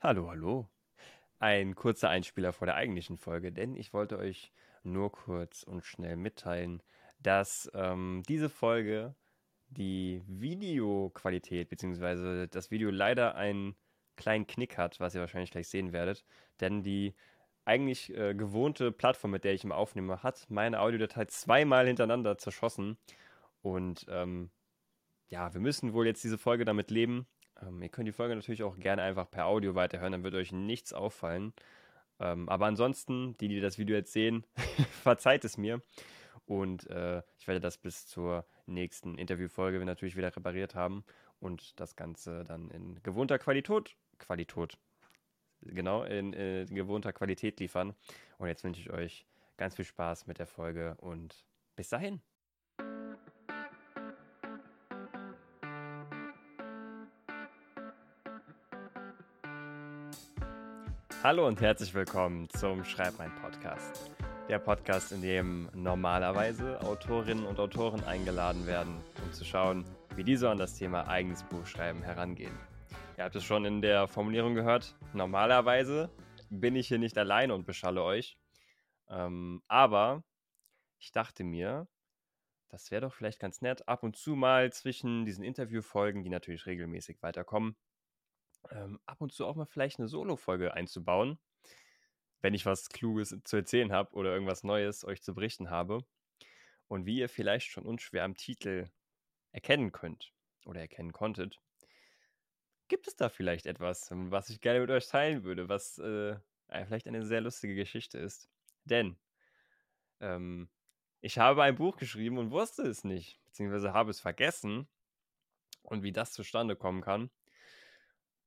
Hallo, hallo. Ein kurzer Einspieler vor der eigentlichen Folge, denn ich wollte euch nur kurz und schnell mitteilen, dass ähm, diese Folge die Videoqualität bzw. das Video leider einen kleinen Knick hat, was ihr wahrscheinlich gleich sehen werdet, denn die eigentlich äh, gewohnte Plattform, mit der ich immer aufnehme, hat meine Audiodatei zweimal hintereinander zerschossen und ähm, ja, wir müssen wohl jetzt diese Folge damit leben. Ähm, ihr könnt die Folge natürlich auch gerne einfach per Audio weiterhören, dann wird euch nichts auffallen. Ähm, aber ansonsten, die, die das Video jetzt sehen, verzeiht es mir. Und äh, ich werde das bis zur nächsten Interviewfolge natürlich wieder repariert haben und das Ganze dann in gewohnter Qualität, Qualität, genau, in, in gewohnter Qualität liefern. Und jetzt wünsche ich euch ganz viel Spaß mit der Folge und bis dahin. Hallo und herzlich willkommen zum Schreib mein Podcast. Der Podcast, in dem normalerweise Autorinnen und Autoren eingeladen werden, um zu schauen, wie diese an das Thema eigenes Buchschreiben herangehen. Ihr habt es schon in der Formulierung gehört. Normalerweise bin ich hier nicht alleine und beschalle euch. Ähm, aber ich dachte mir, das wäre doch vielleicht ganz nett, ab und zu mal zwischen diesen Interviewfolgen, die natürlich regelmäßig weiterkommen, ähm, ab und zu auch mal vielleicht eine Solo-Folge einzubauen, wenn ich was Kluges zu erzählen habe oder irgendwas Neues euch zu berichten habe. Und wie ihr vielleicht schon unschwer am Titel erkennen könnt oder erkennen konntet, gibt es da vielleicht etwas, was ich gerne mit euch teilen würde, was äh, vielleicht eine sehr lustige Geschichte ist. Denn ähm, ich habe ein Buch geschrieben und wusste es nicht, beziehungsweise habe es vergessen. Und wie das zustande kommen kann,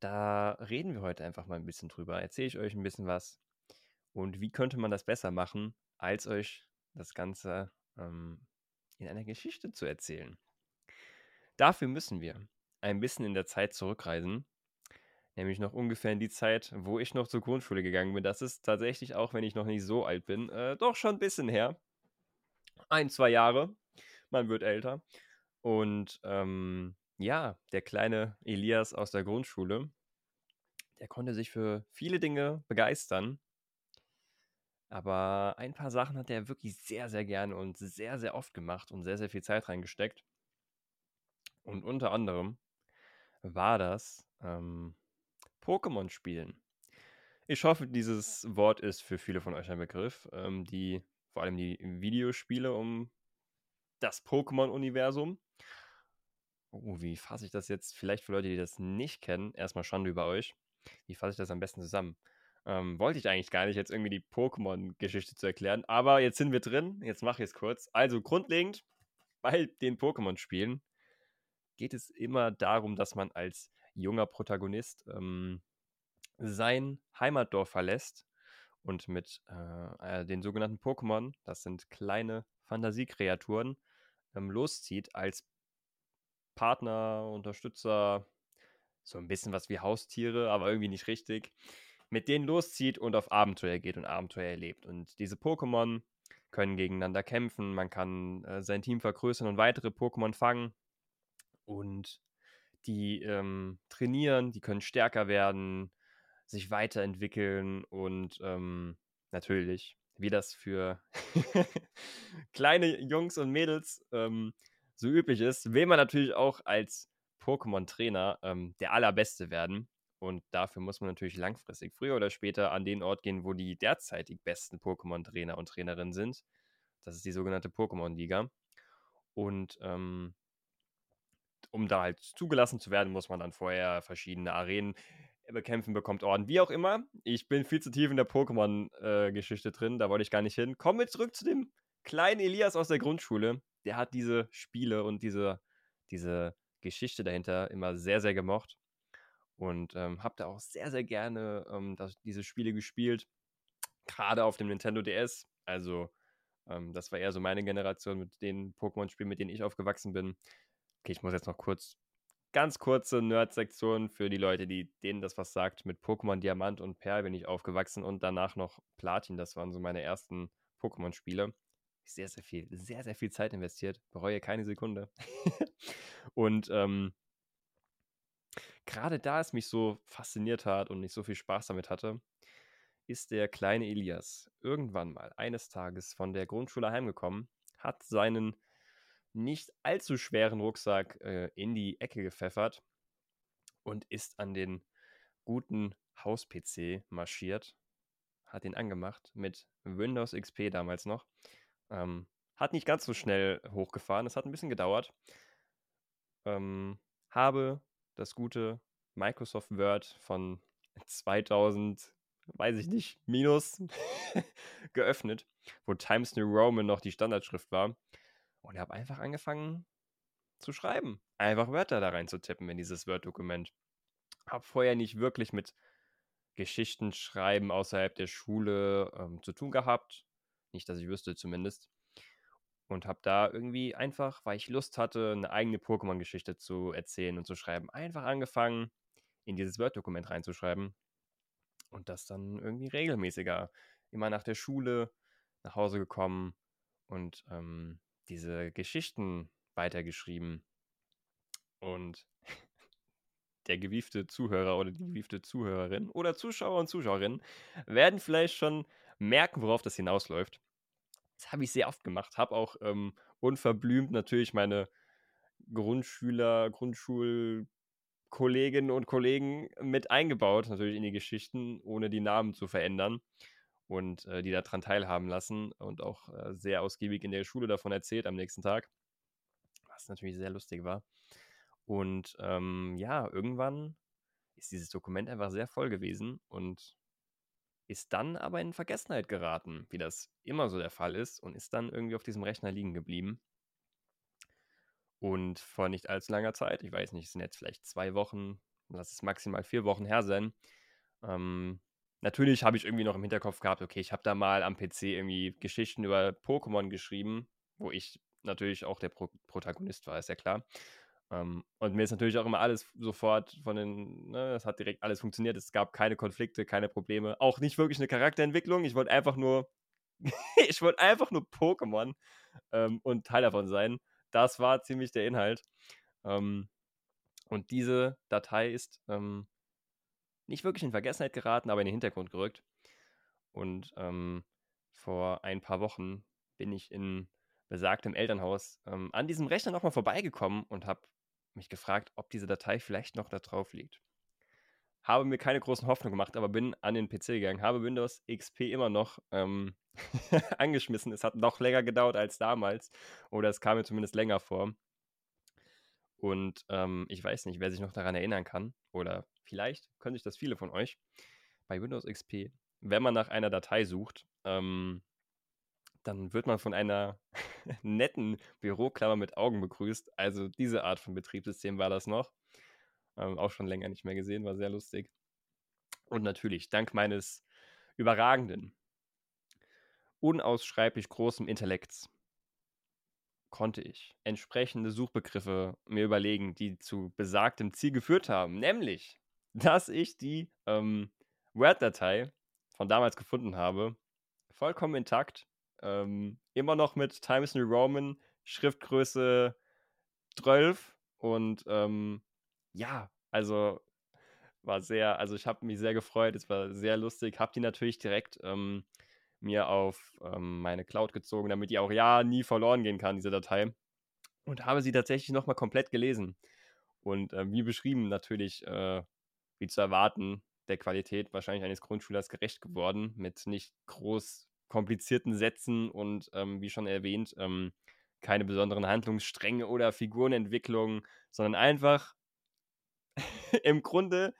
da reden wir heute einfach mal ein bisschen drüber. Erzähle ich euch ein bisschen was. Und wie könnte man das besser machen, als euch das Ganze ähm, in einer Geschichte zu erzählen? Dafür müssen wir ein bisschen in der Zeit zurückreisen. Nämlich noch ungefähr in die Zeit, wo ich noch zur Grundschule gegangen bin. Das ist tatsächlich, auch wenn ich noch nicht so alt bin, äh, doch schon ein bisschen her. Ein, zwei Jahre. Man wird älter. Und ähm, ja, der kleine Elias aus der Grundschule, der konnte sich für viele Dinge begeistern. Aber ein paar Sachen hat er wirklich sehr, sehr gerne und sehr, sehr oft gemacht und sehr, sehr viel Zeit reingesteckt. Und unter anderem war das ähm, Pokémon spielen. Ich hoffe, dieses Wort ist für viele von euch ein Begriff, ähm, die vor allem die Videospiele um das Pokémon-Universum Oh, wie fasse ich das jetzt? Vielleicht für Leute, die das nicht kennen, erstmal Schande über euch. Wie fasse ich das am besten zusammen? Ähm, wollte ich eigentlich gar nicht, jetzt irgendwie die Pokémon-Geschichte zu erklären, aber jetzt sind wir drin. Jetzt mache ich es kurz. Also, grundlegend, bei den Pokémon-Spielen geht es immer darum, dass man als junger Protagonist ähm, sein Heimatdorf verlässt und mit äh, äh den sogenannten Pokémon, das sind kleine Fantasiekreaturen, ähm, loszieht als Partner, Unterstützer, so ein bisschen was wie Haustiere, aber irgendwie nicht richtig, mit denen loszieht und auf Abenteuer geht und Abenteuer erlebt. Und diese Pokémon können gegeneinander kämpfen, man kann äh, sein Team vergrößern und weitere Pokémon fangen und die ähm, trainieren, die können stärker werden, sich weiterentwickeln und ähm, natürlich, wie das für kleine Jungs und Mädels ähm, so üblich ist, will man natürlich auch als Pokémon-Trainer ähm, der Allerbeste werden. Und dafür muss man natürlich langfristig, früher oder später, an den Ort gehen, wo die derzeitig besten Pokémon-Trainer und Trainerinnen sind. Das ist die sogenannte Pokémon-Liga. Und ähm, um da halt zugelassen zu werden, muss man dann vorher verschiedene Arenen bekämpfen, bekommt Orden, wie auch immer. Ich bin viel zu tief in der Pokémon-Geschichte äh, drin, da wollte ich gar nicht hin. Kommen wir zurück zu dem kleinen Elias aus der Grundschule, der hat diese Spiele und diese, diese Geschichte dahinter immer sehr, sehr gemocht. Und ähm, habe da auch sehr, sehr gerne ähm, das, diese Spiele gespielt. Gerade auf dem Nintendo DS. Also, ähm, das war eher so meine Generation mit den Pokémon-Spielen, mit denen ich aufgewachsen bin. Okay, ich muss jetzt noch kurz, ganz kurze Nerd-Sektion für die Leute, die denen das was sagt. Mit Pokémon Diamant und Perl bin ich aufgewachsen und danach noch Platin. Das waren so meine ersten Pokémon-Spiele sehr, sehr viel, sehr, sehr viel Zeit investiert, bereue keine Sekunde. und ähm, gerade da es mich so fasziniert hat und ich so viel Spaß damit hatte, ist der kleine Elias irgendwann mal eines Tages von der Grundschule heimgekommen, hat seinen nicht allzu schweren Rucksack äh, in die Ecke gepfeffert und ist an den guten Haus-PC marschiert, hat ihn angemacht mit Windows XP damals noch. Ähm, hat nicht ganz so schnell hochgefahren, es hat ein bisschen gedauert. Ähm, habe das gute Microsoft Word von 2000, weiß ich nicht, minus geöffnet, wo Times New Roman noch die Standardschrift war. Und habe einfach angefangen zu schreiben. Einfach Wörter da rein zu tippen in dieses Word-Dokument. Habe vorher nicht wirklich mit Geschichten schreiben außerhalb der Schule ähm, zu tun gehabt. Nicht, dass ich wüsste zumindest. Und habe da irgendwie einfach, weil ich Lust hatte, eine eigene Pokémon-Geschichte zu erzählen und zu schreiben, einfach angefangen, in dieses Word-Dokument reinzuschreiben. Und das dann irgendwie regelmäßiger. Immer nach der Schule nach Hause gekommen und ähm, diese Geschichten weitergeschrieben. Und der gewiefte Zuhörer oder die gewiefte Zuhörerin oder Zuschauer und Zuschauerinnen werden vielleicht schon merken, worauf das hinausläuft. Das habe ich sehr oft gemacht. Habe auch ähm, unverblümt natürlich meine Grundschüler, Grundschulkolleginnen und Kollegen mit eingebaut, natürlich in die Geschichten, ohne die Namen zu verändern und äh, die daran teilhaben lassen und auch äh, sehr ausgiebig in der Schule davon erzählt am nächsten Tag, was natürlich sehr lustig war. Und ähm, ja, irgendwann ist dieses Dokument einfach sehr voll gewesen und ist dann aber in Vergessenheit geraten, wie das immer so der Fall ist, und ist dann irgendwie auf diesem Rechner liegen geblieben. Und vor nicht allzu langer Zeit, ich weiß nicht, es sind jetzt vielleicht zwei Wochen, lass es maximal vier Wochen her sein. Ähm, natürlich habe ich irgendwie noch im Hinterkopf gehabt, okay, ich habe da mal am PC irgendwie Geschichten über Pokémon geschrieben, wo ich natürlich auch der Pro Protagonist war, ist ja klar. Ähm, und mir ist natürlich auch immer alles sofort von den, ne, es hat direkt alles funktioniert. Es gab keine Konflikte, keine Probleme. Auch nicht wirklich eine Charakterentwicklung. Ich wollte einfach nur, ich wollte einfach nur Pokémon ähm, und Teil davon sein. Das war ziemlich der Inhalt. Ähm, und diese Datei ist nicht wirklich in Vergessenheit geraten, aber in den Hintergrund gerückt. Und vor ein paar Wochen bin ich in besagtem Elternhaus ähm, an diesem Rechner nochmal vorbeigekommen und habe mich gefragt, ob diese Datei vielleicht noch da drauf liegt. Habe mir keine großen Hoffnungen gemacht, aber bin an den PC gegangen, habe Windows XP immer noch ähm, angeschmissen. Es hat noch länger gedauert als damals, oder es kam mir zumindest länger vor. Und ähm, ich weiß nicht, wer sich noch daran erinnern kann, oder vielleicht können sich das viele von euch. Bei Windows XP, wenn man nach einer Datei sucht, ähm, dann wird man von einer netten Büroklammer mit Augen begrüßt. Also diese Art von Betriebssystem war das noch. Ähm, auch schon länger nicht mehr gesehen, war sehr lustig. Und natürlich, dank meines überragenden, unausschreiblich großen Intellekts konnte ich entsprechende Suchbegriffe mir überlegen, die zu besagtem Ziel geführt haben. Nämlich, dass ich die ähm, Word-Datei von damals gefunden habe, vollkommen intakt, ähm, immer noch mit Times New Roman, Schriftgröße 12 und ähm, ja, also war sehr, also ich habe mich sehr gefreut, es war sehr lustig, habe die natürlich direkt ähm, mir auf ähm, meine Cloud gezogen, damit die auch ja nie verloren gehen kann, diese Datei. Und habe sie tatsächlich nochmal komplett gelesen. Und äh, wie beschrieben, natürlich, äh, wie zu erwarten, der Qualität wahrscheinlich eines Grundschülers gerecht geworden, mit nicht groß komplizierten Sätzen und ähm, wie schon erwähnt, ähm, keine besonderen Handlungsstränge oder Figurenentwicklungen, sondern einfach im Grunde,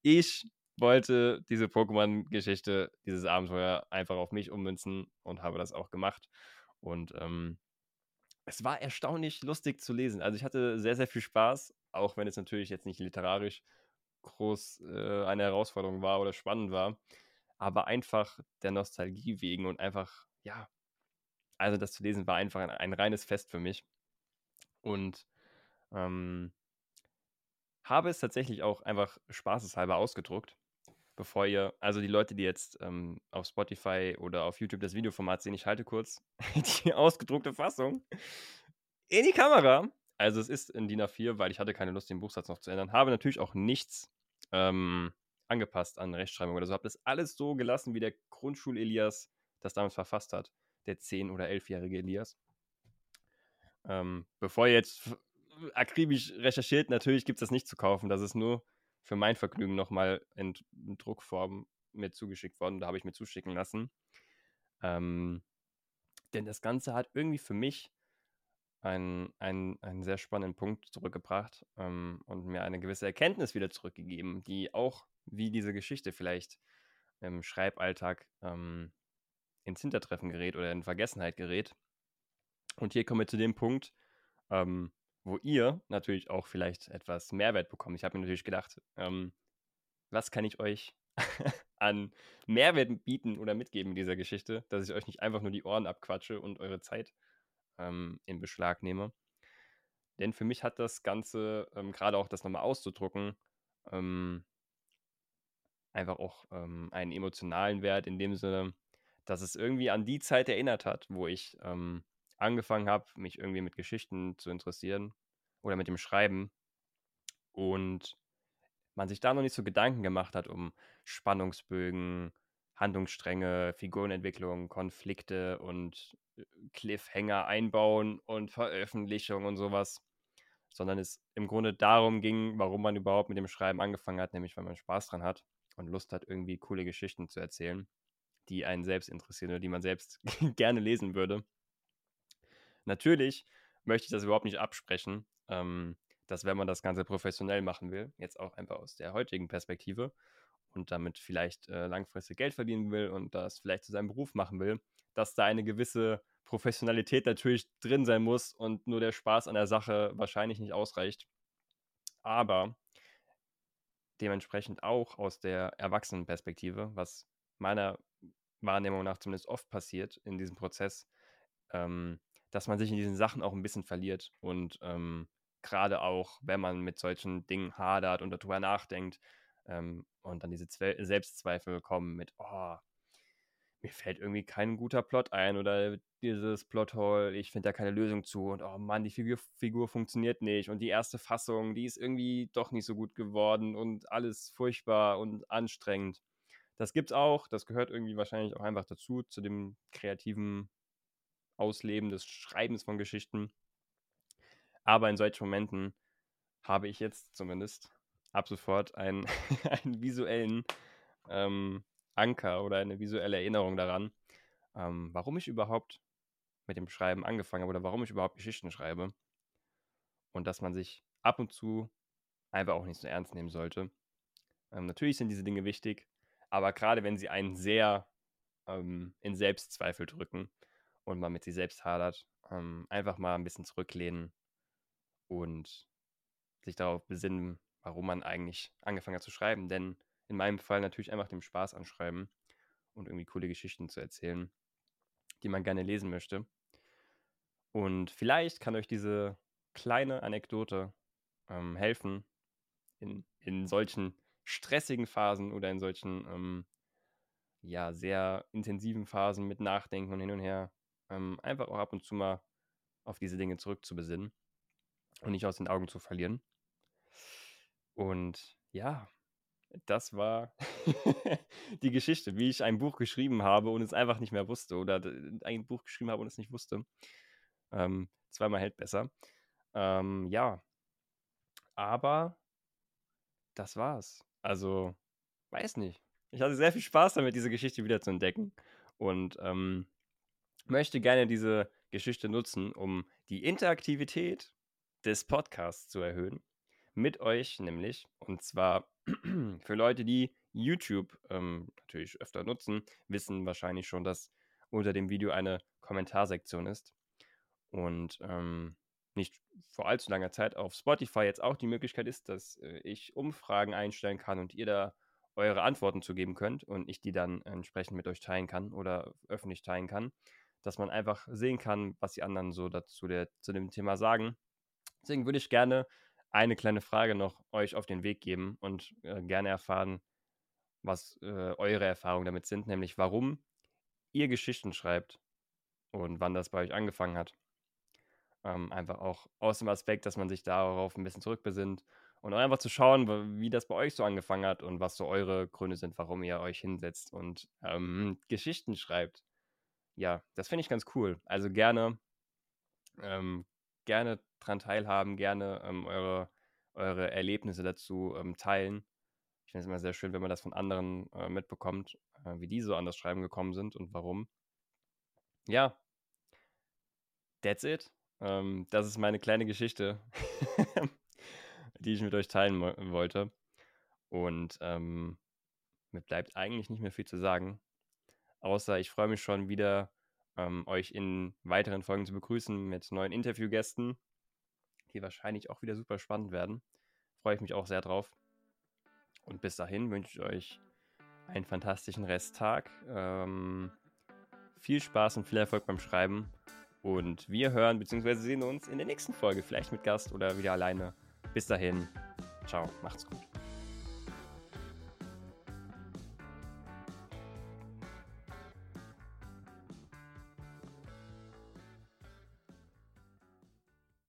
ich wollte diese Pokémon-Geschichte, dieses Abenteuer einfach auf mich ummünzen und habe das auch gemacht. Und ähm, es war erstaunlich lustig zu lesen. Also ich hatte sehr, sehr viel Spaß, auch wenn es natürlich jetzt nicht literarisch groß äh, eine Herausforderung war oder spannend war aber einfach der Nostalgie wegen und einfach, ja, also das zu lesen war einfach ein, ein reines Fest für mich. Und ähm, habe es tatsächlich auch einfach spaßeshalber ausgedruckt, bevor ihr, also die Leute, die jetzt ähm, auf Spotify oder auf YouTube das Videoformat sehen, ich halte kurz die ausgedruckte Fassung in die Kamera Also es ist in DIN A4, weil ich hatte keine Lust, den Buchsatz noch zu ändern. Habe natürlich auch nichts ähm, angepasst an Rechtschreibung oder so. Habe das alles so gelassen, wie der Grundschul-Elias das damals verfasst hat. Der 10- oder 11-jährige Elias. Ähm, bevor ihr jetzt akribisch recherchiert, natürlich gibt es das nicht zu kaufen. Das ist nur für mein Vergnügen nochmal in, in Druckform mir zugeschickt worden. Da habe ich mir zuschicken lassen. Ähm, denn das Ganze hat irgendwie für mich einen, einen, einen sehr spannenden Punkt zurückgebracht ähm, und mir eine gewisse Erkenntnis wieder zurückgegeben, die auch wie diese Geschichte vielleicht im Schreiballtag ähm, ins Hintertreffen gerät oder in Vergessenheit gerät. Und hier kommen wir zu dem Punkt, ähm, wo ihr natürlich auch vielleicht etwas Mehrwert bekommt. Ich habe mir natürlich gedacht, ähm, was kann ich euch an Mehrwert bieten oder mitgeben in dieser Geschichte, dass ich euch nicht einfach nur die Ohren abquatsche und eure Zeit ähm, in Beschlag nehme. Denn für mich hat das Ganze, ähm, gerade auch das nochmal auszudrucken, ähm, einfach auch ähm, einen emotionalen Wert in dem Sinne, dass es irgendwie an die Zeit erinnert hat, wo ich ähm, angefangen habe, mich irgendwie mit Geschichten zu interessieren oder mit dem Schreiben. Und man sich da noch nicht so Gedanken gemacht hat um Spannungsbögen, Handlungsstränge, Figurenentwicklung, Konflikte und äh, Cliffhanger einbauen und Veröffentlichung und sowas, sondern es im Grunde darum ging, warum man überhaupt mit dem Schreiben angefangen hat, nämlich weil man Spaß dran hat und Lust hat, irgendwie coole Geschichten zu erzählen, die einen selbst interessieren oder die man selbst gerne lesen würde. Natürlich möchte ich das überhaupt nicht absprechen, ähm, dass wenn man das Ganze professionell machen will, jetzt auch einfach aus der heutigen Perspektive und damit vielleicht äh, langfristig Geld verdienen will und das vielleicht zu seinem Beruf machen will, dass da eine gewisse Professionalität natürlich drin sein muss und nur der Spaß an der Sache wahrscheinlich nicht ausreicht. Aber dementsprechend auch aus der Erwachsenenperspektive, was meiner Wahrnehmung nach zumindest oft passiert in diesem Prozess, ähm, dass man sich in diesen Sachen auch ein bisschen verliert und ähm, gerade auch, wenn man mit solchen Dingen hadert und darüber nachdenkt ähm, und dann diese Zwe Selbstzweifel kommen mit, oh, mir fällt irgendwie kein guter Plot ein oder dieses Plothole, ich finde da keine Lösung zu und oh Mann, die Figur, Figur funktioniert nicht und die erste Fassung, die ist irgendwie doch nicht so gut geworden und alles furchtbar und anstrengend. Das gibt's auch, das gehört irgendwie wahrscheinlich auch einfach dazu, zu dem kreativen Ausleben des Schreibens von Geschichten. Aber in solchen Momenten habe ich jetzt zumindest ab sofort einen, einen visuellen ähm, Anker oder eine visuelle Erinnerung daran, ähm, warum ich überhaupt mit dem Schreiben angefangen habe oder warum ich überhaupt Geschichten schreibe. Und dass man sich ab und zu einfach auch nicht so ernst nehmen sollte. Ähm, natürlich sind diese Dinge wichtig, aber gerade wenn sie einen sehr ähm, in Selbstzweifel drücken und man mit sich selbst hadert, ähm, einfach mal ein bisschen zurücklehnen und sich darauf besinnen, warum man eigentlich angefangen hat zu schreiben. Denn in meinem Fall natürlich einfach dem Spaß anschreiben und irgendwie coole Geschichten zu erzählen, die man gerne lesen möchte. Und vielleicht kann euch diese kleine Anekdote ähm, helfen, in, in solchen stressigen Phasen oder in solchen ähm, ja, sehr intensiven Phasen mit Nachdenken und hin und her, ähm, einfach auch ab und zu mal auf diese Dinge zurückzubesinnen und nicht aus den Augen zu verlieren. Und ja, das war die Geschichte, wie ich ein Buch geschrieben habe und es einfach nicht mehr wusste oder ein Buch geschrieben habe und es nicht wusste. Ähm, zweimal hält besser. Ähm, ja, aber das war's. Also, weiß nicht. Ich hatte sehr viel Spaß damit, diese Geschichte wieder zu entdecken und ähm, möchte gerne diese Geschichte nutzen, um die Interaktivität des Podcasts zu erhöhen. Mit euch nämlich. Und zwar für Leute, die YouTube ähm, natürlich öfter nutzen, wissen wahrscheinlich schon, dass unter dem Video eine Kommentarsektion ist. Und ähm, nicht vor allzu langer Zeit auf Spotify jetzt auch die Möglichkeit ist, dass äh, ich Umfragen einstellen kann und ihr da eure Antworten zu geben könnt und ich die dann entsprechend mit euch teilen kann oder öffentlich teilen kann, dass man einfach sehen kann, was die anderen so dazu der, zu dem Thema sagen. Deswegen würde ich gerne eine kleine Frage noch euch auf den Weg geben und äh, gerne erfahren, was äh, eure Erfahrungen damit sind, nämlich warum ihr Geschichten schreibt und wann das bei euch angefangen hat. Ähm, einfach auch aus dem Aspekt, dass man sich darauf ein bisschen zurückbesinnt und auch einfach zu schauen, wie das bei euch so angefangen hat und was so eure Gründe sind, warum ihr euch hinsetzt und ähm, Geschichten schreibt. Ja, das finde ich ganz cool. Also gerne, ähm, gerne dran teilhaben, gerne ähm, eure, eure Erlebnisse dazu ähm, teilen. Ich finde es immer sehr schön, wenn man das von anderen äh, mitbekommt, äh, wie die so an das Schreiben gekommen sind und warum. Ja, that's it. Ähm, das ist meine kleine Geschichte, die ich mit euch teilen wollte. Und ähm, mir bleibt eigentlich nicht mehr viel zu sagen. Außer ich freue mich schon wieder, ähm, euch in weiteren Folgen zu begrüßen mit neuen Interviewgästen, die wahrscheinlich auch wieder super spannend werden. Freue ich mich auch sehr drauf. Und bis dahin wünsche ich euch einen fantastischen Resttag. Ähm, viel Spaß und viel Erfolg beim Schreiben. Und wir hören bzw. sehen uns in der nächsten Folge, vielleicht mit Gast oder wieder alleine. Bis dahin, ciao, macht's gut.